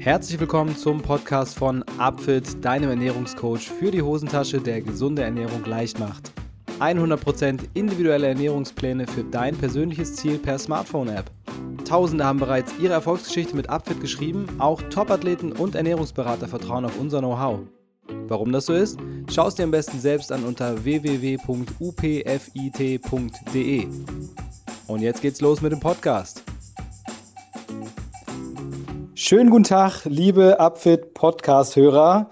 Herzlich willkommen zum Podcast von Upfit, deinem Ernährungscoach für die Hosentasche, der gesunde Ernährung leicht macht. 100% individuelle Ernährungspläne für dein persönliches Ziel per Smartphone-App. Tausende haben bereits ihre Erfolgsgeschichte mit Upfit geschrieben, auch Topathleten und Ernährungsberater vertrauen auf unser Know-how. Warum das so ist? Schau es dir am besten selbst an unter www.upfit.de. Und jetzt geht's los mit dem Podcast. Schönen guten Tag, liebe Upfit Podcast-Hörer.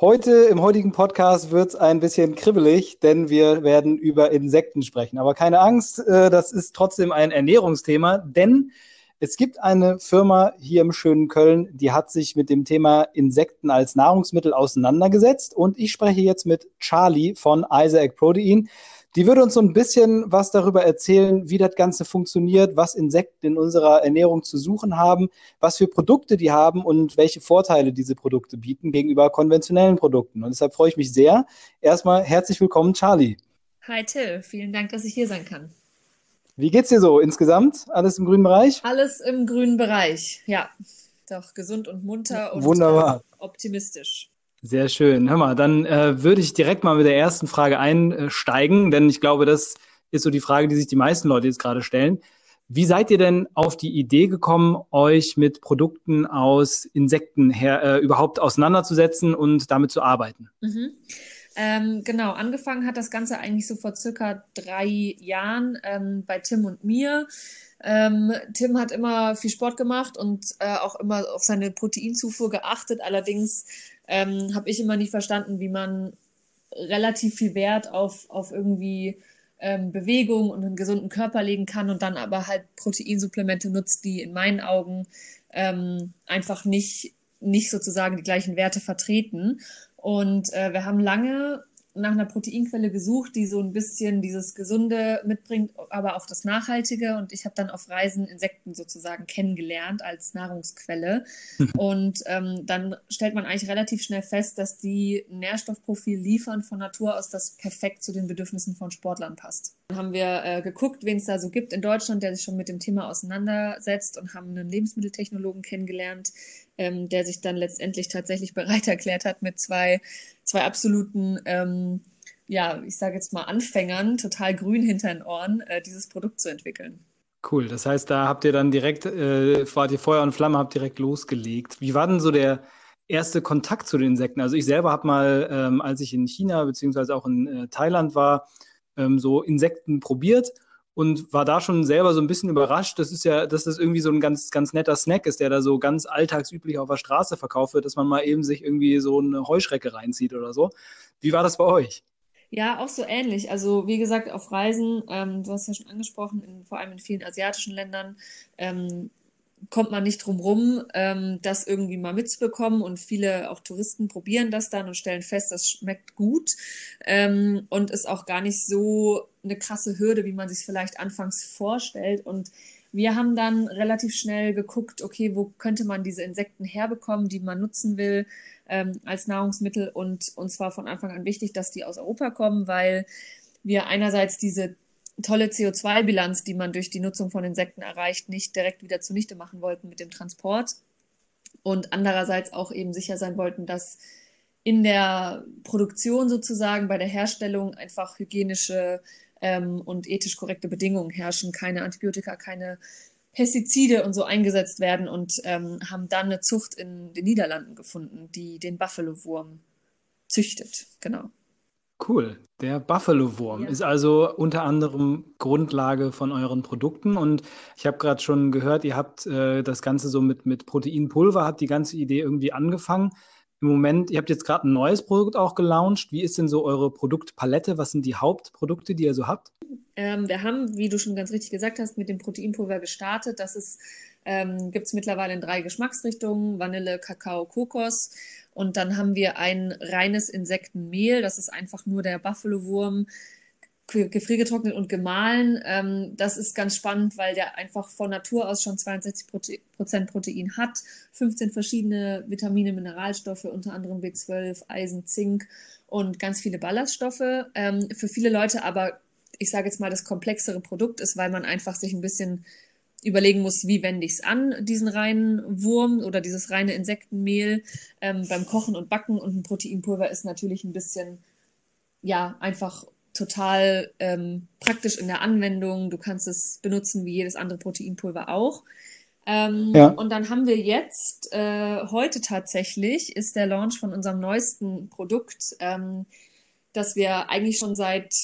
Heute im heutigen Podcast wird es ein bisschen kribbelig, denn wir werden über Insekten sprechen. Aber keine Angst, äh, das ist trotzdem ein Ernährungsthema, denn es gibt eine Firma hier im schönen Köln, die hat sich mit dem Thema Insekten als Nahrungsmittel auseinandergesetzt. Und ich spreche jetzt mit Charlie von Isaac Protein. Die würde uns so ein bisschen was darüber erzählen, wie das Ganze funktioniert, was Insekten in unserer Ernährung zu suchen haben, was für Produkte die haben und welche Vorteile diese Produkte bieten gegenüber konventionellen Produkten. Und deshalb freue ich mich sehr. Erstmal herzlich willkommen, Charlie. Hi Till, vielen Dank, dass ich hier sein kann. Wie geht's dir so insgesamt? Alles im grünen Bereich? Alles im grünen Bereich, ja. Doch gesund und munter und Wunderbar. optimistisch. Sehr schön. Hör mal, dann äh, würde ich direkt mal mit der ersten Frage einsteigen, denn ich glaube, das ist so die Frage, die sich die meisten Leute jetzt gerade stellen. Wie seid ihr denn auf die Idee gekommen, euch mit Produkten aus Insekten her, äh, überhaupt auseinanderzusetzen und damit zu arbeiten? Mhm. Ähm, genau, angefangen hat das Ganze eigentlich so vor circa drei Jahren ähm, bei Tim und mir. Ähm, Tim hat immer viel Sport gemacht und äh, auch immer auf seine Proteinzufuhr geachtet. Allerdings ähm, habe ich immer nicht verstanden, wie man relativ viel Wert auf, auf irgendwie ähm, Bewegung und einen gesunden Körper legen kann und dann aber halt Proteinsupplemente nutzt, die in meinen Augen ähm, einfach nicht, nicht sozusagen die gleichen Werte vertreten. Und äh, wir haben lange nach einer Proteinquelle gesucht, die so ein bisschen dieses Gesunde mitbringt, aber auch das Nachhaltige. Und ich habe dann auf Reisen Insekten sozusagen kennengelernt als Nahrungsquelle. und ähm, dann stellt man eigentlich relativ schnell fest, dass die Nährstoffprofil liefern von Natur aus, das perfekt zu den Bedürfnissen von Sportlern passt. Dann haben wir äh, geguckt, wen es da so gibt in Deutschland, der sich schon mit dem Thema auseinandersetzt und haben einen Lebensmitteltechnologen kennengelernt, ähm, der sich dann letztendlich tatsächlich bereit erklärt hat, mit zwei, zwei absoluten, ähm, ja, ich sage jetzt mal Anfängern, total grün hinter den Ohren, äh, dieses Produkt zu entwickeln. Cool, das heißt, da habt ihr dann direkt, äh, wart ihr Feuer und Flamme, habt direkt losgelegt. Wie war denn so der erste Kontakt zu den Insekten? Also ich selber habe mal, ähm, als ich in China beziehungsweise auch in äh, Thailand war, ähm, so Insekten probiert und war da schon selber so ein bisschen überrascht. Das ist ja, dass das irgendwie so ein ganz, ganz netter Snack ist, der da so ganz alltagsüblich auf der Straße verkauft wird, dass man mal eben sich irgendwie so eine Heuschrecke reinzieht oder so. Wie war das bei euch? Ja, auch so ähnlich. Also wie gesagt, auf Reisen, ähm, du hast ja schon angesprochen, in, vor allem in vielen asiatischen Ländern, ähm, kommt man nicht drum rum, ähm, das irgendwie mal mitzubekommen. Und viele auch Touristen probieren das dann und stellen fest, das schmeckt gut ähm, und ist auch gar nicht so eine krasse Hürde, wie man sich vielleicht anfangs vorstellt. Und wir haben dann relativ schnell geguckt, okay, wo könnte man diese Insekten herbekommen, die man nutzen will ähm, als Nahrungsmittel. Und uns war von Anfang an wichtig, dass die aus Europa kommen, weil wir einerseits diese tolle CO2-Bilanz, die man durch die Nutzung von Insekten erreicht, nicht direkt wieder zunichte machen wollten mit dem Transport und andererseits auch eben sicher sein wollten, dass in der Produktion sozusagen bei der Herstellung einfach hygienische ähm, und ethisch korrekte Bedingungen herrschen, keine Antibiotika, keine Pestizide und so eingesetzt werden und ähm, haben dann eine Zucht in den Niederlanden gefunden, die den Buffalo-Wurm züchtet. Genau. Cool. Der Buffalo-Wurm ja. ist also unter anderem Grundlage von euren Produkten. Und ich habe gerade schon gehört, ihr habt äh, das Ganze so mit, mit Proteinpulver, hat die ganze Idee irgendwie angefangen. Im Moment, ihr habt jetzt gerade ein neues Produkt auch gelauncht. Wie ist denn so eure Produktpalette? Was sind die Hauptprodukte, die ihr so habt? Ähm, wir haben, wie du schon ganz richtig gesagt hast, mit dem Proteinpulver gestartet. Das ist, ähm, gibt es mittlerweile in drei Geschmacksrichtungen: Vanille, Kakao, Kokos. Und dann haben wir ein reines Insektenmehl. Das ist einfach nur der Buffalo-Wurm gefriergetrocknet und gemahlen. Ähm, das ist ganz spannend, weil der einfach von Natur aus schon 62 Prozent Protein hat, 15 verschiedene Vitamine, Mineralstoffe, unter anderem B12, Eisen, Zink und ganz viele Ballaststoffe. Ähm, für viele Leute aber, ich sage jetzt mal, das komplexere Produkt ist, weil man einfach sich ein bisschen überlegen muss, wie wende ich es an, diesen reinen Wurm oder dieses reine Insektenmehl ähm, beim Kochen und Backen. Und ein Proteinpulver ist natürlich ein bisschen, ja, einfach total ähm, praktisch in der Anwendung. Du kannst es benutzen wie jedes andere Proteinpulver auch. Ähm, ja. Und dann haben wir jetzt, äh, heute tatsächlich, ist der Launch von unserem neuesten Produkt, ähm, das wir eigentlich schon seit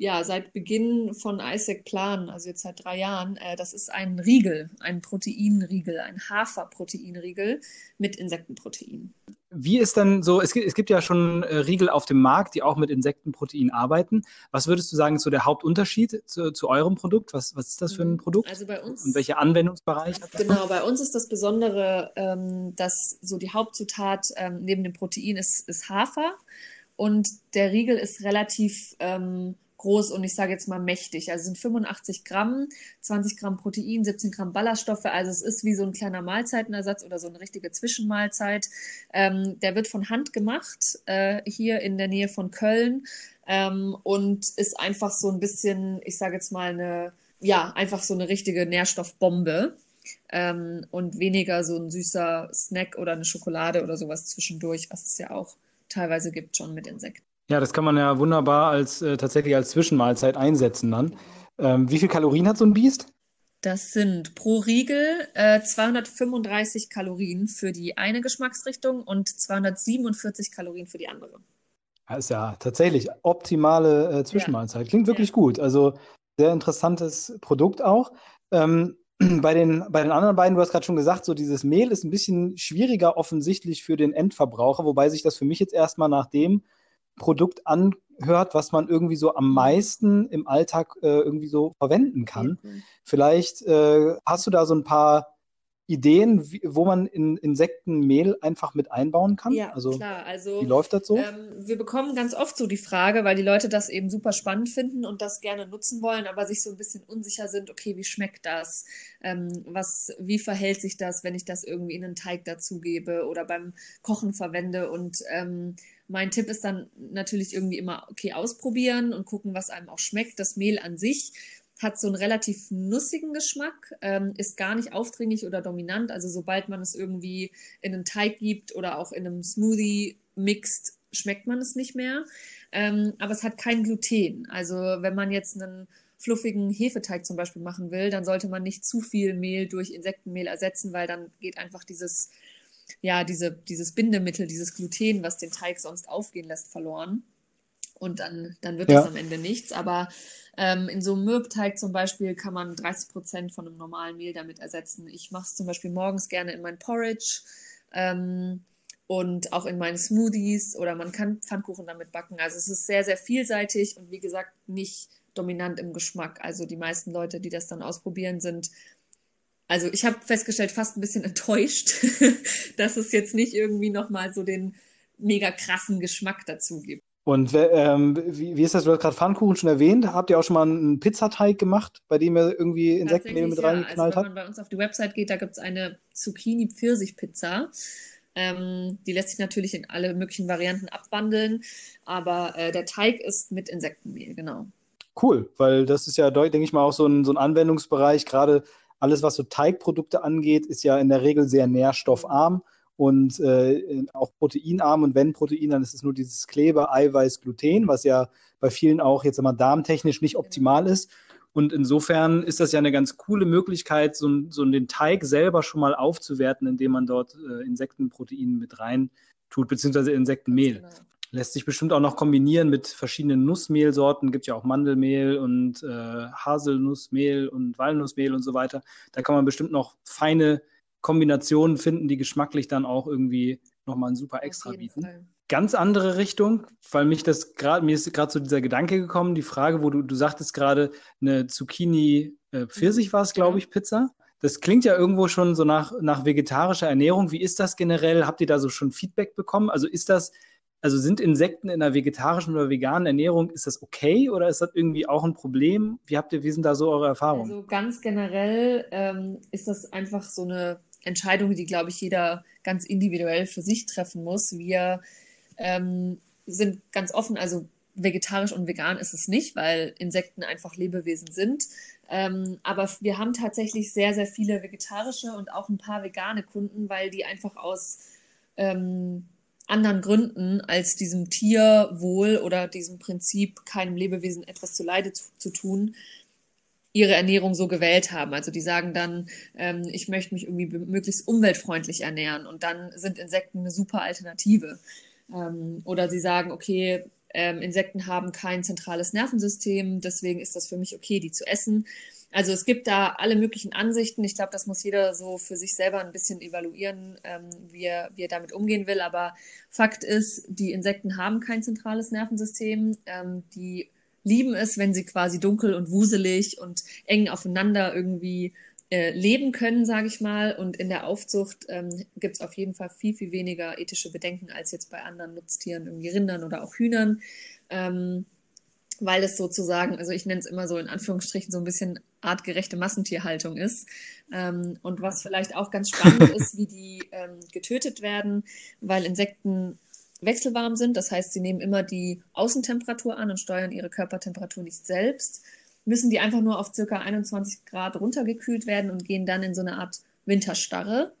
ja, seit Beginn von Isaac planen, also jetzt seit drei Jahren, äh, das ist ein Riegel, ein Proteinriegel, ein Haferproteinriegel mit Insektenprotein. Wie ist dann so, es gibt, es gibt ja schon äh, Riegel auf dem Markt, die auch mit Insektenprotein arbeiten. Was würdest du sagen, ist so der Hauptunterschied zu, zu eurem Produkt? Was, was ist das für ein mhm. Produkt? Also bei uns. Und welcher Anwendungsbereich hat das? Genau, bei uns ist das Besondere, ähm, dass so die Hauptzutat ähm, neben dem Protein ist, ist Hafer. Und der Riegel ist relativ ähm, groß und ich sage jetzt mal mächtig. Also sind 85 Gramm, 20 Gramm Protein, 17 Gramm Ballaststoffe. Also es ist wie so ein kleiner Mahlzeitenersatz oder so eine richtige Zwischenmahlzeit. Ähm, der wird von Hand gemacht, äh, hier in der Nähe von Köln ähm, und ist einfach so ein bisschen, ich sage jetzt mal eine, ja, einfach so eine richtige Nährstoffbombe. Ähm, und weniger so ein süßer Snack oder eine Schokolade oder sowas zwischendurch, was es ja auch teilweise gibt schon mit Insekten. Ja, das kann man ja wunderbar als äh, tatsächlich als Zwischenmahlzeit einsetzen dann. Ähm, wie viel Kalorien hat so ein Biest? Das sind pro Riegel äh, 235 Kalorien für die eine Geschmacksrichtung und 247 Kalorien für die andere. Das ist ja tatsächlich optimale äh, Zwischenmahlzeit. Klingt wirklich ja. gut. Also sehr interessantes Produkt auch. Ähm, bei, den, bei den anderen beiden, du hast gerade schon gesagt, so dieses Mehl ist ein bisschen schwieriger offensichtlich für den Endverbraucher, wobei sich das für mich jetzt erstmal nach dem Produkt anhört, was man irgendwie so am meisten im Alltag äh, irgendwie so verwenden kann. Mhm. Vielleicht äh, hast du da so ein paar Ideen, wie, wo man in Insektenmehl einfach mit einbauen kann? Ja, also, klar. Also, wie läuft das so? Ähm, wir bekommen ganz oft so die Frage, weil die Leute das eben super spannend finden und das gerne nutzen wollen, aber sich so ein bisschen unsicher sind, okay, wie schmeckt das? Ähm, was, wie verhält sich das, wenn ich das irgendwie in einen Teig dazugebe oder beim Kochen verwende? Und ähm, mein Tipp ist dann natürlich irgendwie immer, okay, ausprobieren und gucken, was einem auch schmeckt. Das Mehl an sich hat so einen relativ nussigen Geschmack, ähm, ist gar nicht aufdringlich oder dominant. Also sobald man es irgendwie in einen Teig gibt oder auch in einem Smoothie mixt, schmeckt man es nicht mehr. Ähm, aber es hat kein Gluten. Also wenn man jetzt einen fluffigen Hefeteig zum Beispiel machen will, dann sollte man nicht zu viel Mehl durch Insektenmehl ersetzen, weil dann geht einfach dieses, ja, diese, dieses Bindemittel, dieses Gluten, was den Teig sonst aufgehen lässt, verloren. Und dann, dann wird ja. das am Ende nichts. Aber ähm, in so einem Mürbteig zum Beispiel kann man 30 Prozent von einem normalen Mehl damit ersetzen. Ich mache es zum Beispiel morgens gerne in mein Porridge ähm, und auch in meine Smoothies oder man kann Pfannkuchen damit backen. Also es ist sehr, sehr vielseitig und wie gesagt nicht dominant im Geschmack. Also die meisten Leute, die das dann ausprobieren, sind also ich habe festgestellt, fast ein bisschen enttäuscht, dass es jetzt nicht irgendwie nochmal so den mega krassen Geschmack dazu gibt. Und ähm, wie, wie, ist das? Du hast gerade Pfannkuchen schon erwähnt. Habt ihr auch schon mal einen Pizzateig gemacht, bei dem ihr irgendwie Insektenmehl mit ja. reingeknallt also, habt? Wenn man bei uns auf die Website geht, da gibt es eine Zucchini-Pfirsich-Pizza. Ähm, die lässt sich natürlich in alle möglichen Varianten abwandeln, aber äh, der Teig ist mit Insektenmehl, genau. Cool, weil das ist ja, denke ich mal, auch so ein, so ein Anwendungsbereich. Gerade alles, was so Teigprodukte angeht, ist ja in der Regel sehr nährstoffarm und äh, auch proteinarm. Und wenn Protein, dann ist es nur dieses Kleber, Eiweiß, Gluten, was ja bei vielen auch jetzt einmal darmtechnisch nicht optimal ist. Und insofern ist das ja eine ganz coole Möglichkeit, so, so den Teig selber schon mal aufzuwerten, indem man dort äh, Insektenprotein mit rein tut, beziehungsweise Insektenmehl. Genau. Lässt sich bestimmt auch noch kombinieren mit verschiedenen Nussmehlsorten. Gibt ja auch Mandelmehl und äh, Haselnussmehl und Walnussmehl und so weiter. Da kann man bestimmt noch feine Kombinationen finden, die geschmacklich dann auch irgendwie nochmal ein super Extra bieten. Fall. Ganz andere Richtung, weil mich das gerade, mir ist gerade so dieser Gedanke gekommen, die Frage, wo du, du sagtest gerade, eine Zucchini äh, Pfirsich mhm. war es, glaube ich, Pizza. Das klingt ja irgendwo schon so nach, nach vegetarischer Ernährung. Wie ist das generell? Habt ihr da so schon Feedback bekommen? Also ist das, also sind Insekten in einer vegetarischen oder veganen Ernährung, ist das okay oder ist das irgendwie auch ein Problem? Wie habt ihr, wie sind da so eure Erfahrungen? Also ganz generell ähm, ist das einfach so eine Entscheidung, die, glaube ich, jeder ganz individuell für sich treffen muss. Wir ähm, sind ganz offen, also vegetarisch und vegan ist es nicht, weil Insekten einfach Lebewesen sind. Ähm, aber wir haben tatsächlich sehr, sehr viele vegetarische und auch ein paar vegane Kunden, weil die einfach aus ähm, anderen Gründen als diesem Tierwohl oder diesem Prinzip, keinem Lebewesen etwas zu Leide zu, zu tun, ihre Ernährung so gewählt haben. Also die sagen dann, ähm, ich möchte mich irgendwie möglichst umweltfreundlich ernähren und dann sind Insekten eine super Alternative. Ähm, oder sie sagen, okay, ähm, Insekten haben kein zentrales Nervensystem, deswegen ist das für mich okay, die zu essen. Also es gibt da alle möglichen Ansichten. Ich glaube, das muss jeder so für sich selber ein bisschen evaluieren, ähm, wie, er, wie er damit umgehen will. Aber Fakt ist, die Insekten haben kein zentrales Nervensystem. Ähm, die lieben es, wenn sie quasi dunkel und wuselig und eng aufeinander irgendwie äh, leben können, sage ich mal. Und in der Aufzucht ähm, gibt es auf jeden Fall viel, viel weniger ethische Bedenken als jetzt bei anderen Nutztieren, irgendwie Rindern oder auch Hühnern. Ähm, weil es sozusagen, also ich nenne es immer so in Anführungsstrichen so ein bisschen artgerechte Massentierhaltung ist. Ähm, und was vielleicht auch ganz spannend ist, wie die ähm, getötet werden, weil Insekten wechselwarm sind. Das heißt, sie nehmen immer die Außentemperatur an und steuern ihre Körpertemperatur nicht selbst. Müssen die einfach nur auf circa 21 Grad runtergekühlt werden und gehen dann in so eine Art Winterstarre.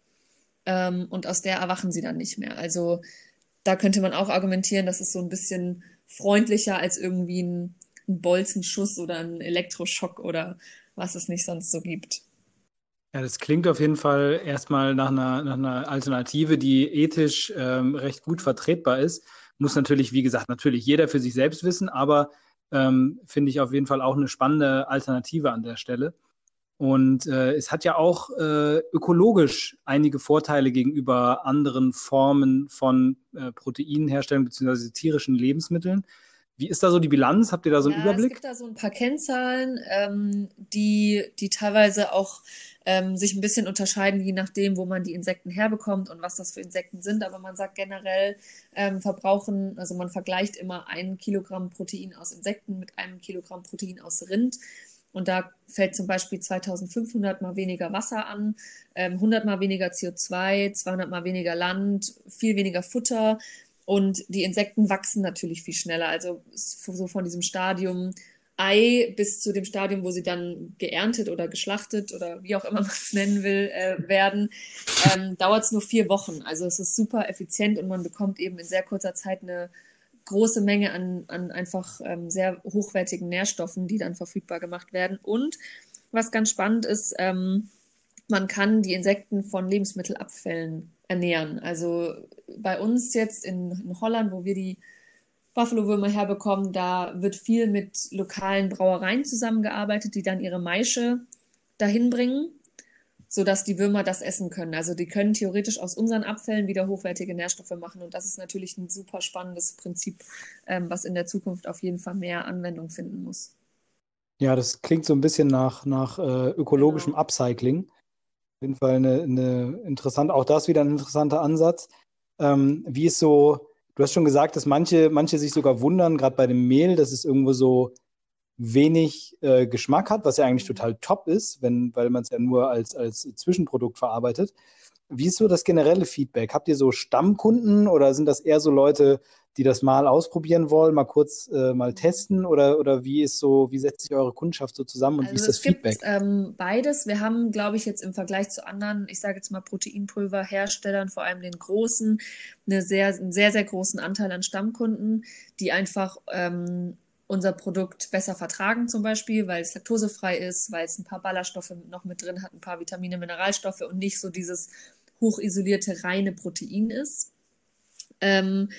Ähm, und aus der erwachen sie dann nicht mehr. Also da könnte man auch argumentieren, dass es so ein bisschen freundlicher als irgendwie ein, ein Bolzenschuss oder ein Elektroschock oder was es nicht sonst so gibt. Ja, das klingt auf jeden Fall erstmal nach einer, nach einer Alternative, die ethisch ähm, recht gut vertretbar ist. Muss natürlich, wie gesagt, natürlich jeder für sich selbst wissen, aber ähm, finde ich auf jeden Fall auch eine spannende Alternative an der Stelle. Und äh, es hat ja auch äh, ökologisch einige Vorteile gegenüber anderen Formen von äh, Proteinherstellung bzw. tierischen Lebensmitteln. Wie ist da so die Bilanz? Habt ihr da so einen ja, Überblick? Es gibt da so ein paar Kennzahlen, ähm, die, die teilweise auch ähm, sich ein bisschen unterscheiden, je nachdem, wo man die Insekten herbekommt und was das für Insekten sind. Aber man sagt generell, ähm, verbrauchen, also man vergleicht immer ein Kilogramm Protein aus Insekten mit einem Kilogramm Protein aus Rind. Und da fällt zum Beispiel 2500 mal weniger Wasser an, 100 ähm, mal weniger CO2, 200 mal weniger Land, viel weniger Futter. Und die Insekten wachsen natürlich viel schneller. Also so von diesem Stadium Ei bis zu dem Stadium, wo sie dann geerntet oder geschlachtet oder wie auch immer man es nennen will, äh, werden, ähm, dauert es nur vier Wochen. Also es ist super effizient und man bekommt eben in sehr kurzer Zeit eine große Menge an, an einfach ähm, sehr hochwertigen Nährstoffen, die dann verfügbar gemacht werden. Und was ganz spannend ist, ähm, man kann die Insekten von Lebensmittelabfällen ernähren. Also bei uns jetzt in, in Holland, wo wir die Buffalo-Würmer herbekommen. Da wird viel mit lokalen Brauereien zusammengearbeitet, die dann ihre Maische dahin bringen, sodass die Würmer das essen können. Also die können theoretisch aus unseren Abfällen wieder hochwertige Nährstoffe machen. Und das ist natürlich ein super spannendes Prinzip, ähm, was in der Zukunft auf jeden Fall mehr Anwendung finden muss. Ja, das klingt so ein bisschen nach, nach äh, ökologischem genau. Upcycling. Auf jeden Fall eine, eine interessante, auch das wieder ein interessanter Ansatz. Ähm, wie ist so Du hast schon gesagt, dass manche, manche sich sogar wundern, gerade bei dem Mehl, dass es irgendwo so wenig äh, Geschmack hat, was ja eigentlich total top ist, wenn, weil man es ja nur als, als Zwischenprodukt verarbeitet. Wie ist so das generelle Feedback? Habt ihr so Stammkunden oder sind das eher so Leute, die das mal ausprobieren wollen, mal kurz äh, mal testen oder, oder wie ist so, wie setzt sich eure Kundschaft so zusammen und also wie ist das es Feedback? Gibt, ähm, beides. Wir haben, glaube ich, jetzt im Vergleich zu anderen, ich sage jetzt mal Proteinpulverherstellern, vor allem den großen, eine sehr, einen sehr, sehr großen Anteil an Stammkunden, die einfach ähm, unser Produkt besser vertragen, zum Beispiel, weil es laktosefrei ist, weil es ein paar Ballaststoffe noch mit drin hat, ein paar Vitamine, Mineralstoffe und nicht so dieses hochisolierte reine Protein ist. Ähm,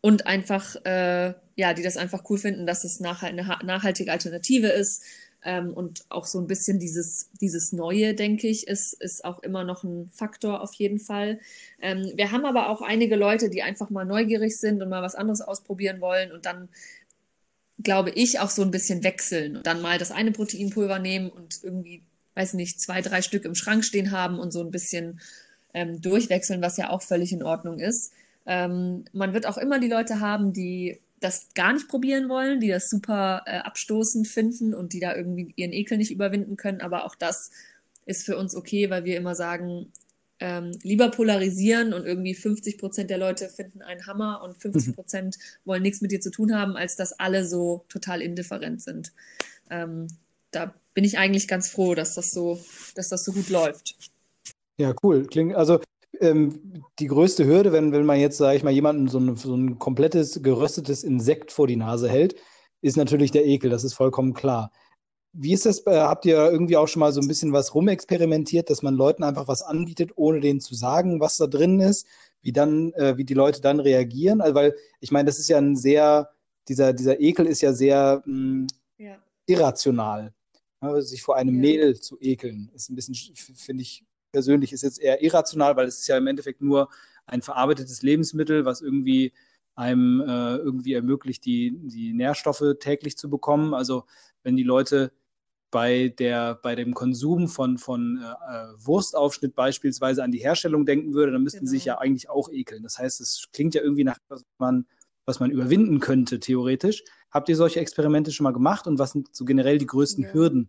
und einfach, äh, ja, die das einfach cool finden, dass es nachhalt, eine nachhaltige Alternative ist. Ähm, und auch so ein bisschen dieses, dieses Neue, denke ich, ist, ist auch immer noch ein Faktor auf jeden Fall. Ähm, wir haben aber auch einige Leute, die einfach mal neugierig sind und mal was anderes ausprobieren wollen und dann, glaube ich, auch so ein bisschen wechseln und dann mal das eine Proteinpulver nehmen und irgendwie, weiß nicht, zwei, drei Stück im Schrank stehen haben und so ein bisschen ähm, durchwechseln, was ja auch völlig in Ordnung ist. Ähm, man wird auch immer die Leute haben, die das gar nicht probieren wollen, die das super äh, abstoßend finden und die da irgendwie ihren Ekel nicht überwinden können. Aber auch das ist für uns okay, weil wir immer sagen, ähm, lieber polarisieren und irgendwie 50 Prozent der Leute finden einen Hammer und 50 mhm. Prozent wollen nichts mit dir zu tun haben, als dass alle so total indifferent sind. Ähm, da bin ich eigentlich ganz froh, dass das so, dass das so gut läuft. Ja, cool. Klingt, also ähm, die größte Hürde, wenn, wenn man jetzt, sage ich mal, jemandem so ein, so ein komplettes geröstetes Insekt vor die Nase hält, ist natürlich der Ekel, das ist vollkommen klar. Wie ist das? Habt ihr irgendwie auch schon mal so ein bisschen was rumexperimentiert, dass man Leuten einfach was anbietet, ohne denen zu sagen, was da drin ist, wie dann, äh, wie die Leute dann reagieren? Also, weil ich meine, das ist ja ein sehr, dieser, dieser Ekel ist ja sehr mh, mm, ja. irrational. Ja, sich vor einem ja. Mehl zu ekeln, ist ein bisschen, finde ich persönlich, ist jetzt eher irrational, weil es ist ja im Endeffekt nur ein verarbeitetes Lebensmittel, was irgendwie einem äh, irgendwie ermöglicht, die, die Nährstoffe täglich zu bekommen. Also wenn die Leute bei, der, bei dem Konsum von, von äh, Wurstaufschnitt beispielsweise an die Herstellung denken würde, dann müssten genau. sie sich ja eigentlich auch ekeln. Das heißt, es klingt ja irgendwie nach was man, was man überwinden könnte, theoretisch. Habt ihr solche Experimente schon mal gemacht und was sind so generell die größten ja. Hürden,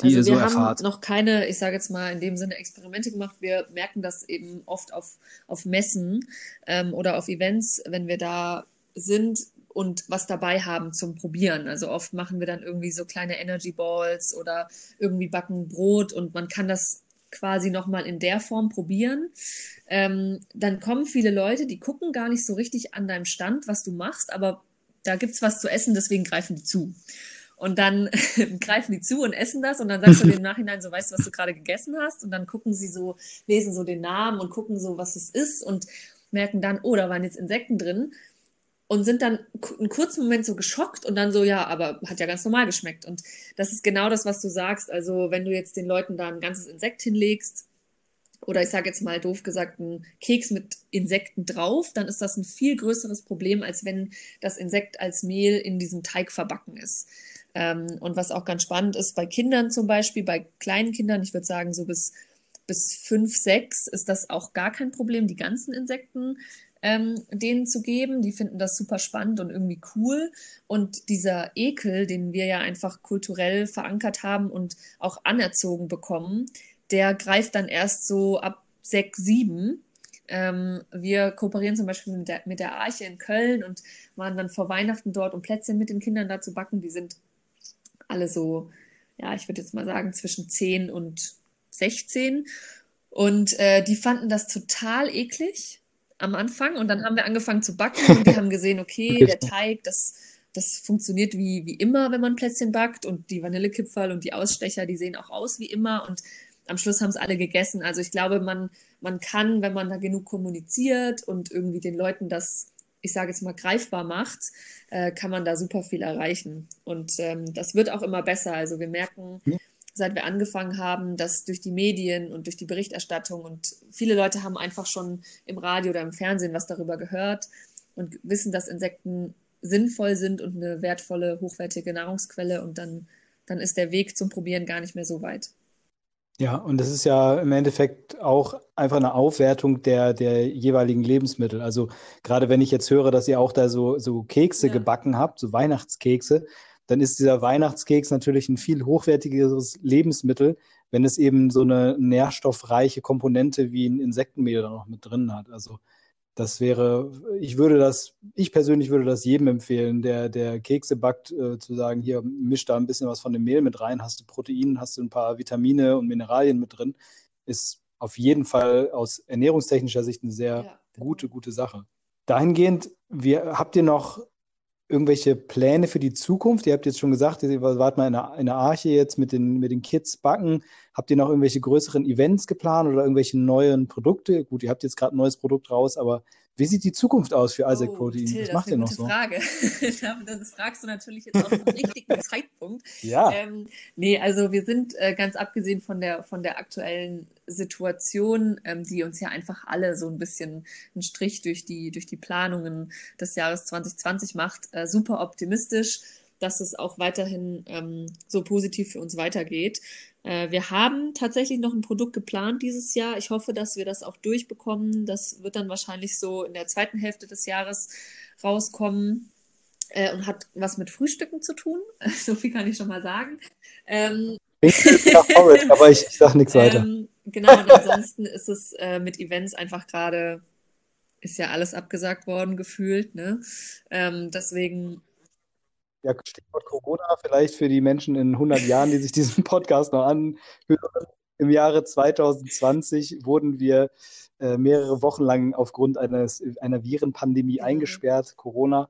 die also ihr so erfahrt? Wir haben noch keine, ich sage jetzt mal in dem Sinne Experimente gemacht. Wir merken das eben oft auf, auf Messen ähm, oder auf Events, wenn wir da sind, und was dabei haben zum Probieren. Also oft machen wir dann irgendwie so kleine Energy Balls oder irgendwie backen Brot und man kann das quasi nochmal in der Form probieren. Ähm, dann kommen viele Leute, die gucken gar nicht so richtig an deinem Stand, was du machst, aber da gibt es was zu essen, deswegen greifen die zu. Und dann greifen die zu und essen das und dann sagst du dir im Nachhinein so, weißt du, was du gerade gegessen hast? Und dann gucken sie so, lesen so den Namen und gucken so, was es ist und merken dann, oh, da waren jetzt Insekten drin und sind dann einen kurzen Moment so geschockt und dann so, ja, aber hat ja ganz normal geschmeckt. Und das ist genau das, was du sagst. Also wenn du jetzt den Leuten da ein ganzes Insekt hinlegst, oder ich sage jetzt mal doof gesagt, einen Keks mit Insekten drauf, dann ist das ein viel größeres Problem, als wenn das Insekt als Mehl in diesem Teig verbacken ist. Ähm, und was auch ganz spannend ist, bei Kindern zum Beispiel, bei kleinen Kindern, ich würde sagen so bis, bis fünf, sechs, ist das auch gar kein Problem, die ganzen Insekten ähm, denen zu geben. Die finden das super spannend und irgendwie cool. Und dieser Ekel, den wir ja einfach kulturell verankert haben und auch anerzogen bekommen, der greift dann erst so ab sechs, sieben. Ähm, wir kooperieren zum Beispiel mit der, mit der Arche in Köln und waren dann vor Weihnachten dort, um Plätzchen mit den Kindern da zu backen. Die sind alle so, ja, ich würde jetzt mal sagen, zwischen 10 und 16. Und äh, die fanden das total eklig am Anfang und dann haben wir angefangen zu backen und wir haben gesehen, okay, der Teig, das, das funktioniert wie, wie immer, wenn man Plätzchen backt und die Vanillekipferl und die Ausstecher, die sehen auch aus wie immer und am Schluss haben es alle gegessen. Also ich glaube, man, man kann, wenn man da genug kommuniziert und irgendwie den Leuten das, ich sage jetzt mal, greifbar macht, äh, kann man da super viel erreichen. Und ähm, das wird auch immer besser. Also wir merken, seit wir angefangen haben, dass durch die Medien und durch die Berichterstattung und viele Leute haben einfach schon im Radio oder im Fernsehen was darüber gehört und wissen, dass Insekten sinnvoll sind und eine wertvolle, hochwertige Nahrungsquelle und dann, dann ist der Weg zum Probieren gar nicht mehr so weit. Ja, und das ist ja im Endeffekt auch einfach eine Aufwertung der, der jeweiligen Lebensmittel. Also gerade wenn ich jetzt höre, dass ihr auch da so, so Kekse ja. gebacken habt, so Weihnachtskekse, dann ist dieser Weihnachtskeks natürlich ein viel hochwertigeres Lebensmittel, wenn es eben so eine nährstoffreiche Komponente wie ein Insektenmehl da noch mit drin hat. Also das wäre, ich würde das, ich persönlich würde das jedem empfehlen, der, der Kekse backt, äh, zu sagen, hier misch da ein bisschen was von dem Mehl mit rein, hast du Protein, hast du ein paar Vitamine und Mineralien mit drin, ist auf jeden Fall aus ernährungstechnischer Sicht eine sehr ja. gute, gute Sache. Dahingehend, wir, habt ihr noch irgendwelche Pläne für die Zukunft? Ihr habt jetzt schon gesagt, ihr wart mal in der, in der Arche jetzt mit den, mit den Kids backen. Habt ihr noch irgendwelche größeren Events geplant oder irgendwelche neuen Produkte? Gut, ihr habt jetzt gerade ein neues Produkt raus, aber wie sieht die Zukunft aus für Isaac oh, Protein? Till, Was macht ihr noch so? Frage. das fragst du natürlich jetzt auch zum richtigen Zeitpunkt. Ja. Ähm, nee, also wir sind äh, ganz abgesehen von der, von der aktuellen Situation, ähm, die uns ja einfach alle so ein bisschen einen Strich durch die, durch die Planungen des Jahres 2020 macht, äh, super optimistisch dass es auch weiterhin ähm, so positiv für uns weitergeht. Äh, wir haben tatsächlich noch ein Produkt geplant dieses Jahr. Ich hoffe, dass wir das auch durchbekommen. Das wird dann wahrscheinlich so in der zweiten Hälfte des Jahres rauskommen äh, und hat was mit Frühstücken zu tun. so viel kann ich schon mal sagen. Ähm, aber ich, ich sage nichts weiter. Ähm, genau, und ansonsten ist es äh, mit Events einfach gerade, ist ja alles abgesagt worden gefühlt. Ne? Ähm, deswegen Ja, Stichwort Corona, vielleicht für die Menschen in 100 Jahren, die sich diesen Podcast noch anhören. Im Jahre 2020 wurden wir äh, mehrere Wochen lang aufgrund eines, einer Virenpandemie mhm. eingesperrt, Corona.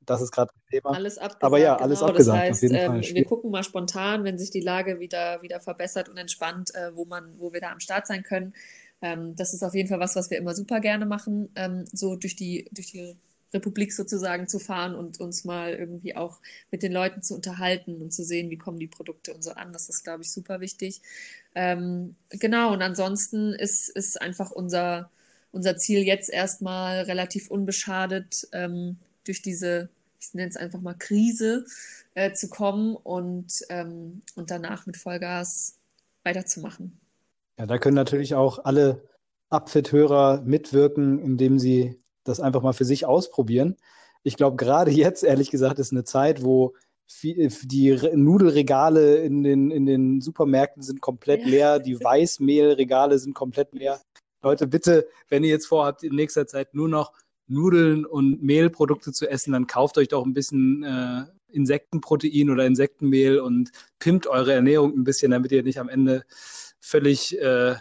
Das ist gerade das Thema. Alles abgesagt. Aber ja, alles genau. abgesagt. Das heißt, ähm, wir gucken mal spontan, wenn sich die Lage wieder, wieder verbessert und entspannt, äh, wo, man, wo wir da am Start sein können. Ähm, das ist auf jeden Fall was, was wir immer super gerne machen, ähm, so durch die, durch die Republik sozusagen zu fahren und uns mal irgendwie auch mit den Leuten zu unterhalten und zu sehen, wie kommen die Produkte und so an. Das ist, glaube ich, super wichtig. Ähm, genau, und ansonsten ist, ist einfach unser, unser Ziel jetzt erstmal relativ unbeschadet ähm, durch diese, ich nenne es einfach mal Krise, äh, zu kommen und, ähm, und danach mit Vollgas weiterzumachen. Ja, da können natürlich auch alle Upfit-Hörer mitwirken, indem sie das einfach mal für sich ausprobieren. Ich glaube, gerade jetzt, ehrlich gesagt, ist eine Zeit, wo die Nudelregale in den, in den Supermärkten sind komplett leer, die Weißmehlregale sind komplett leer. Leute, bitte, wenn ihr jetzt vorhabt, in nächster Zeit nur noch Nudeln und Mehlprodukte zu essen, dann kauft euch doch ein bisschen äh, Insektenprotein oder Insektenmehl und pimmt eure Ernährung ein bisschen, damit ihr nicht am Ende völlig äh,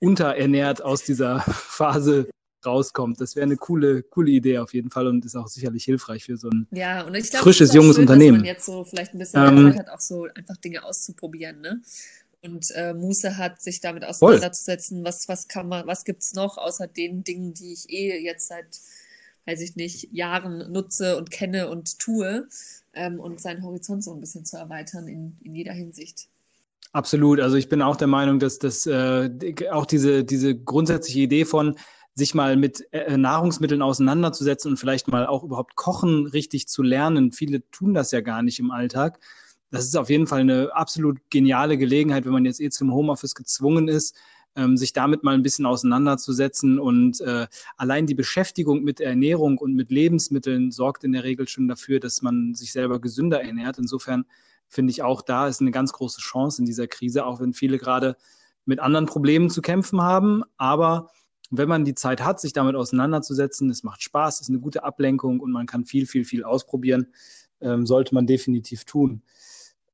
unterernährt aus dieser Phase rauskommt. Das wäre eine coole, coole Idee auf jeden Fall und ist auch sicherlich hilfreich für so ein ja, und ich glaub, frisches, junges schön, Unternehmen. Dass man jetzt so vielleicht ein bisschen ähm, Zeit hat, auch so einfach Dinge auszuprobieren, ne? Und äh, Muße hat, sich damit auseinanderzusetzen, was, was kann man, was gibt's noch außer den Dingen, die ich eh jetzt seit, weiß ich nicht, Jahren nutze und kenne und tue, ähm, und seinen Horizont so ein bisschen zu erweitern in, in jeder Hinsicht. Absolut. Also ich bin auch der Meinung, dass das äh, auch diese, diese grundsätzliche Idee von, sich mal mit äh, Nahrungsmitteln auseinanderzusetzen und vielleicht mal auch überhaupt Kochen richtig zu lernen. Viele tun das ja gar nicht im Alltag. Das ist auf jeden Fall eine absolut geniale Gelegenheit, wenn man jetzt eh zum Homeoffice gezwungen ist, ähm, sich damit mal ein bisschen auseinanderzusetzen. Und äh, allein die Beschäftigung mit Ernährung und mit Lebensmitteln sorgt in der Regel schon dafür, dass man sich selber gesünder ernährt. Insofern finde ich auch da ist eine ganz große Chance in dieser Krise, auch wenn viele gerade mit anderen Problemen zu kämpfen haben. Aber wenn man die Zeit hat, sich damit auseinanderzusetzen, es macht Spaß, es ist eine gute Ablenkung und man kann viel, viel, viel ausprobieren, ähm, sollte man definitiv tun.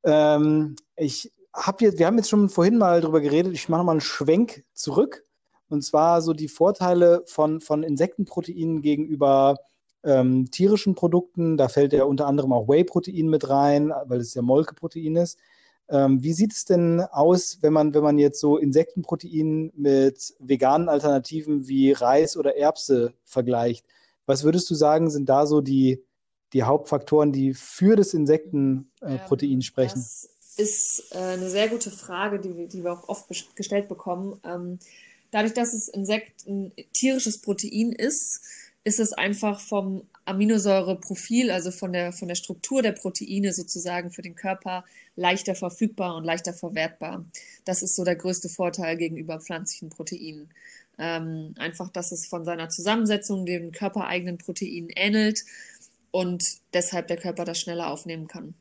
Ähm, ich habe jetzt, wir haben jetzt schon vorhin mal drüber geredet, ich mache mal einen Schwenk zurück. Und zwar so die Vorteile von, von Insektenproteinen gegenüber ähm, tierischen Produkten. Da fällt ja unter anderem auch Whey-Protein mit rein, weil es ja Molkeprotein ist. Ähm, wie sieht es denn aus, wenn man, wenn man jetzt so Insektenprotein mit veganen Alternativen wie Reis oder Erbse vergleicht? Was würdest du sagen, sind da so die, die Hauptfaktoren, die für das Insektenprotein ähm, sprechen? Das ist äh, eine sehr gute Frage, die, die wir auch oft gestellt bekommen. Ähm, dadurch, dass es Insekt ein tierisches Protein ist, ist es einfach vom Aminosäureprofil, also von der, von der Struktur der Proteine sozusagen für den Körper leichter verfügbar und leichter verwertbar. Das ist so der größte Vorteil gegenüber pflanzlichen Proteinen. Ähm, einfach, dass es von seiner Zusammensetzung den körpereigenen Proteinen ähnelt und deshalb der Körper das schneller aufnehmen kann.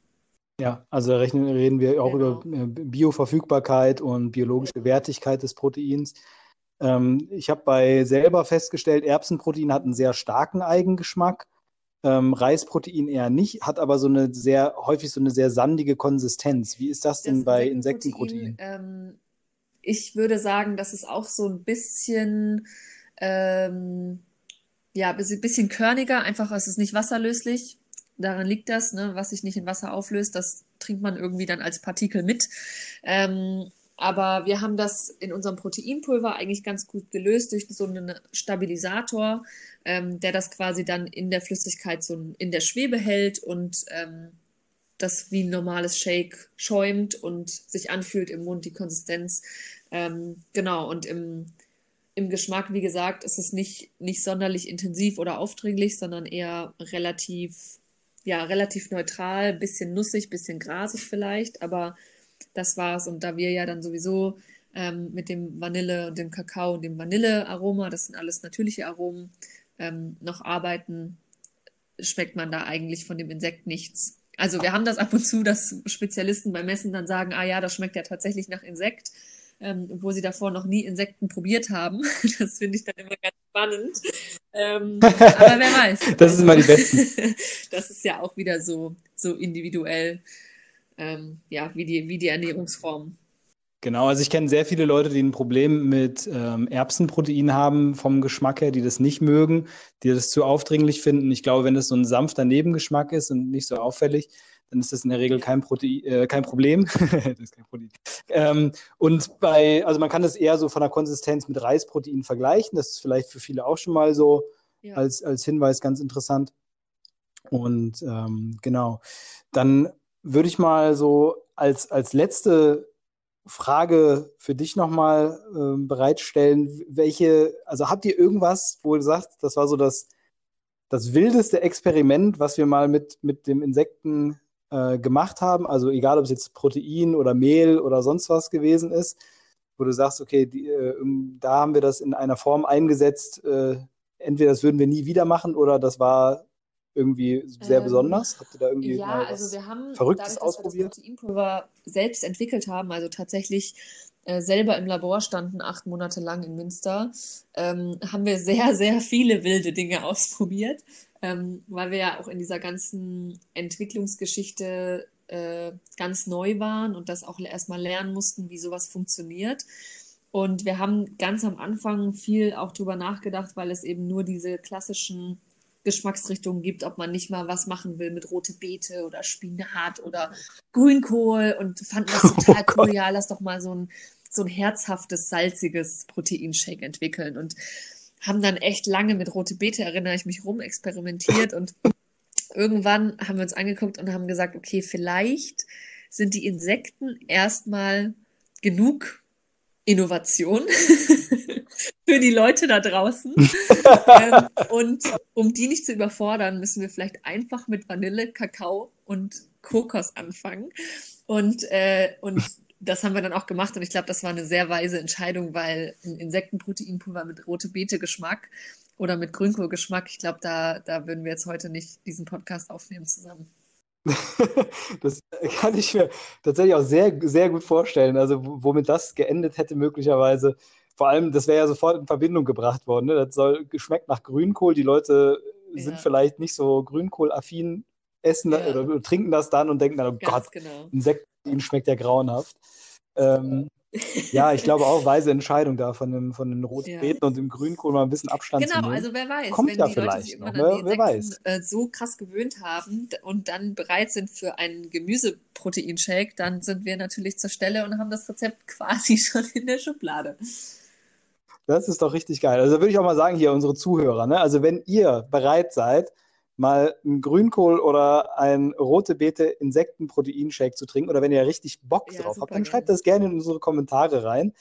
Ja, also rechnen, reden wir auch genau. über äh, Bioverfügbarkeit und biologische Wertigkeit des Proteins. Ähm, ich habe bei selber festgestellt, Erbsenprotein hat einen sehr starken Eigengeschmack. Ähm, Reisprotein eher nicht, hat aber so eine sehr, häufig so eine sehr sandige Konsistenz. Wie ist das denn das bei Insektenprotein? Ähm, ich würde sagen, das ist auch so ein bisschen, ähm, ja, ein bisschen körniger, einfach es ist nicht wasserlöslich. Daran liegt das, ne? was sich nicht in Wasser auflöst, das trinkt man irgendwie dann als Partikel mit. Ähm, aber wir haben das in unserem Proteinpulver eigentlich ganz gut gelöst durch so einen Stabilisator, ähm, der das quasi dann in der Flüssigkeit so in der Schwebe hält und ähm, das wie ein normales Shake schäumt und sich anfühlt im Mund, die Konsistenz. Ähm, genau, und im, im Geschmack, wie gesagt, ist es nicht, nicht sonderlich intensiv oder aufdringlich, sondern eher relativ, ja, relativ neutral, bisschen nussig, bisschen grasig vielleicht, aber das war's. Und da wir ja dann sowieso ähm, mit dem Vanille und dem Kakao und dem Vanillearoma, das sind alles natürliche Aromen, ähm, noch arbeiten, schmeckt man da eigentlich von dem Insekt nichts. Also wir haben das ab und zu, dass Spezialisten beim Messen dann sagen, ah ja, das schmeckt ja tatsächlich nach Insekt, ähm, obwohl sie davor noch nie Insekten probiert haben. Das finde ich dann immer ganz spannend. Ähm, aber wer weiß. das also, ist immer die Besten. das ist ja auch wieder so, so individuell, ähm, ja, wie die, wie die Ernährungsform. Genau, also ich kenne sehr viele Leute, die ein Problem mit ähm, Erbsenprotein haben vom Geschmack her, die das nicht mögen, die das zu aufdringlich finden. Ich glaube, wenn das so ein sanfter Nebengeschmack ist und nicht so auffällig, dann ist das in der Regel kein, Protein, äh, kein Problem. kein Protein. Ähm, und bei, also man kann das eher so von der Konsistenz mit Reisprotein vergleichen. Das ist vielleicht für viele auch schon mal so ja. als, als Hinweis ganz interessant. Und ähm, genau, dann würde ich mal so als, als letzte Frage für dich nochmal äh, bereitstellen. Welche, also habt ihr irgendwas, wo du sagst, das war so das, das wildeste Experiment, was wir mal mit, mit dem Insekten äh, gemacht haben? Also egal, ob es jetzt Protein oder Mehl oder sonst was gewesen ist, wo du sagst, okay, die, äh, da haben wir das in einer Form eingesetzt, äh, entweder das würden wir nie wieder machen oder das war irgendwie sehr ähm, besonders? Habt ihr da irgendwie ja, mal also wir haben Verrücktes dadurch, ausprobiert? Dass wir das Proteinpulver selbst entwickelt haben, also tatsächlich äh, selber im Labor standen, acht Monate lang in Münster, ähm, haben wir sehr, sehr viele wilde Dinge ausprobiert, ähm, weil wir ja auch in dieser ganzen Entwicklungsgeschichte äh, ganz neu waren und das auch erstmal lernen mussten, wie sowas funktioniert. Und wir haben ganz am Anfang viel auch drüber nachgedacht, weil es eben nur diese klassischen Geschmacksrichtungen gibt, ob man nicht mal was machen will mit rote Beete oder Spinat oder Grünkohl und fanden das oh total oh cool. Ja, lass doch mal so ein, so ein herzhaftes, salziges Proteinshake entwickeln und haben dann echt lange mit rote Beete, erinnere ich mich, rum experimentiert und irgendwann haben wir uns angeguckt und haben gesagt, okay, vielleicht sind die Insekten erstmal genug Innovation für die Leute da draußen. ähm, und um die nicht zu überfordern, müssen wir vielleicht einfach mit Vanille, Kakao und Kokos anfangen. Und, äh, und das haben wir dann auch gemacht und ich glaube, das war eine sehr weise Entscheidung, weil ein Insektenproteinpulver mit rote Beete Geschmack oder mit Grünkohlgeschmack, ich glaube, da, da würden wir jetzt heute nicht diesen Podcast aufnehmen zusammen. das kann ich mir tatsächlich auch sehr, sehr gut vorstellen. Also, womit das geendet hätte, möglicherweise. Vor allem, das wäre ja sofort in Verbindung gebracht worden. Ne? Das soll geschmeckt nach Grünkohl. Die Leute ja. sind vielleicht nicht so Grünkohl-affin, essen ja. oder trinken das dann und denken dann, oh Ganz Gott, genau. Insekt, schmeckt ja grauenhaft. Ähm, ja, ich glaube auch weise Entscheidung da von, dem, von den roten ja. Beeten und dem Grünkohl mal ein bisschen Abstand genau, zu nehmen. Genau, also wer weiß, Kommt wenn ja die Leute sich immer noch, an die Insekten äh, so krass gewöhnt haben und dann bereit sind für einen Gemüseproteinshake, dann sind wir natürlich zur Stelle und haben das Rezept quasi schon in der Schublade. Das ist doch richtig geil. Also würde ich auch mal sagen hier unsere Zuhörer, ne? also wenn ihr bereit seid, mal einen Grünkohl oder ein rote Beete Insektenproteinshake zu trinken oder wenn ihr richtig Bock ja, drauf habt, dann schreibt das gerne in unsere Kommentare rein.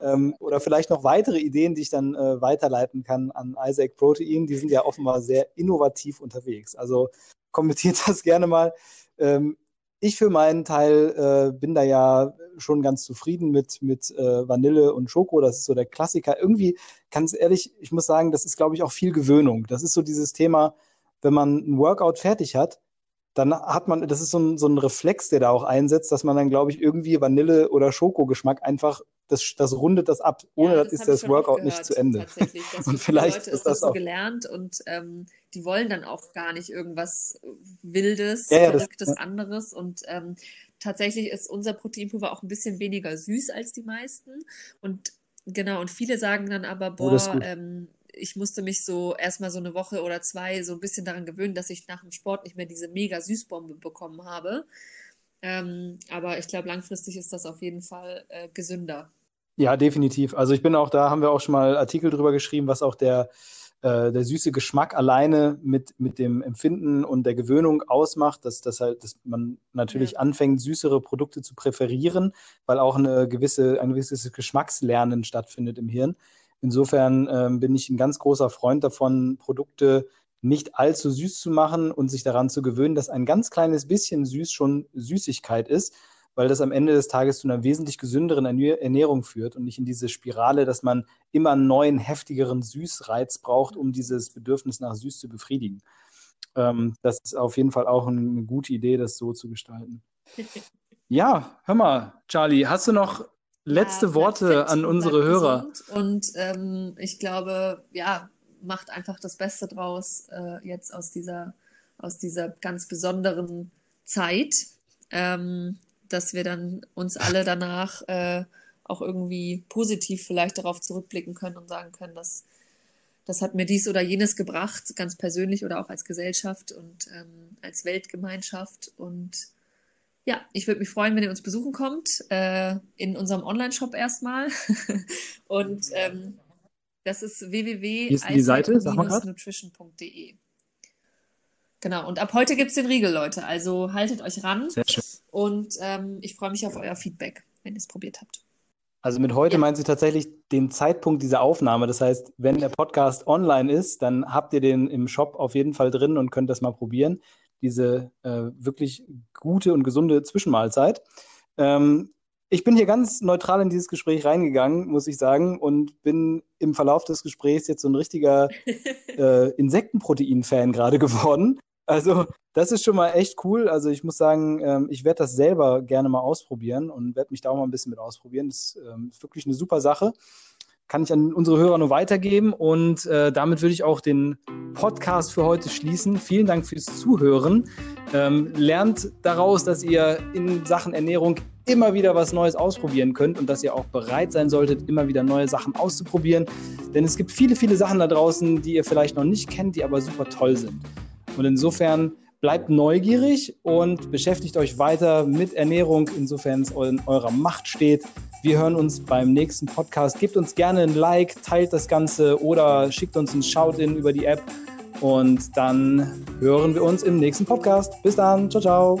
Ähm, oder vielleicht noch weitere Ideen, die ich dann äh, weiterleiten kann an Isaac Protein. Die sind ja offenbar sehr innovativ unterwegs. Also kommentiert das gerne mal. Ähm, ich für meinen Teil äh, bin da ja schon ganz zufrieden mit, mit äh, Vanille und Schoko. Das ist so der Klassiker. Irgendwie, ganz ehrlich, ich muss sagen, das ist, glaube ich, auch viel Gewöhnung. Das ist so dieses Thema, wenn man ein Workout fertig hat, dann hat man, das ist so ein, so ein Reflex, der da auch einsetzt, dass man dann, glaube ich, irgendwie Vanille- oder Schokogeschmack einfach, das, das rundet das ab. Ohne ja, das, das ist das Workout gehört, nicht zu Ende. Und vielleicht Leute ist das, das so gelernt und ähm, die wollen dann auch gar nicht irgendwas Wildes, ja, ja, Verrücktes, das, anderes. Und ähm, tatsächlich ist unser Proteinpulver auch ein bisschen weniger süß als die meisten. Und genau, und viele sagen dann aber, oh, boah, oh, ähm, ich musste mich so erstmal so eine Woche oder zwei so ein bisschen daran gewöhnen, dass ich nach dem Sport nicht mehr diese mega Süßbombe bekommen habe. Ähm, aber ich glaube, langfristig ist das auf jeden Fall äh, gesünder. Ja, definitiv. Also ich bin auch da, haben wir auch schon mal Artikel drüber geschrieben, was auch der, äh, der süße Geschmack alleine mit, mit dem Empfinden und der Gewöhnung ausmacht, dass, dass, halt, dass man natürlich ja. anfängt, süßere Produkte zu präferieren, weil auch eine gewisse, ein gewisses Geschmackslernen stattfindet im Hirn. Insofern ähm, bin ich ein ganz großer Freund davon, Produkte nicht allzu süß zu machen und sich daran zu gewöhnen, dass ein ganz kleines bisschen süß schon Süßigkeit ist, weil das am Ende des Tages zu einer wesentlich gesünderen Ernährung führt und nicht in diese Spirale, dass man immer einen neuen, heftigeren Süßreiz braucht, um dieses Bedürfnis nach Süß zu befriedigen. Ähm, das ist auf jeden Fall auch eine gute Idee, das so zu gestalten. Ja, hör mal, Charlie, hast du noch letzte ja, Worte an unsere Hörer. Und ähm, ich glaube, ja, macht einfach das Beste draus äh, jetzt aus dieser, aus dieser ganz besonderen Zeit, ähm, dass wir dann uns alle danach äh, auch irgendwie positiv vielleicht darauf zurückblicken können und sagen können, dass das hat mir dies oder jenes gebracht, ganz persönlich oder auch als Gesellschaft und ähm, als Weltgemeinschaft. Und ja, ich würde mich freuen, wenn ihr uns besuchen kommt, äh, in unserem Online-Shop erstmal. und ähm, das ist www.nutrition.de. Genau, und ab heute gibt es den Riegel, Leute. Also haltet euch ran. Sehr schön. Und ähm, ich freue mich auf euer Feedback, wenn ihr es probiert habt. Also mit heute ja. meint sie tatsächlich den Zeitpunkt dieser Aufnahme. Das heißt, wenn der Podcast online ist, dann habt ihr den im Shop auf jeden Fall drin und könnt das mal probieren. Diese äh, wirklich gute und gesunde Zwischenmahlzeit. Ähm, ich bin hier ganz neutral in dieses Gespräch reingegangen, muss ich sagen, und bin im Verlauf des Gesprächs jetzt so ein richtiger äh, Insektenprotein-Fan gerade geworden. Also das ist schon mal echt cool. Also ich muss sagen, ähm, ich werde das selber gerne mal ausprobieren und werde mich da auch mal ein bisschen mit ausprobieren. Das ähm, ist wirklich eine super Sache. Kann ich an unsere Hörer nur weitergeben. Und äh, damit würde ich auch den Podcast für heute schließen. Vielen Dank fürs Zuhören. Ähm, lernt daraus, dass ihr in Sachen Ernährung immer wieder was Neues ausprobieren könnt und dass ihr auch bereit sein solltet, immer wieder neue Sachen auszuprobieren. Denn es gibt viele, viele Sachen da draußen, die ihr vielleicht noch nicht kennt, die aber super toll sind. Und insofern bleibt neugierig und beschäftigt euch weiter mit Ernährung, insofern es in eurer Macht steht. Wir hören uns beim nächsten Podcast. Gebt uns gerne ein Like, teilt das Ganze oder schickt uns ein Shout-in über die App. Und dann hören wir uns im nächsten Podcast. Bis dann. Ciao, ciao.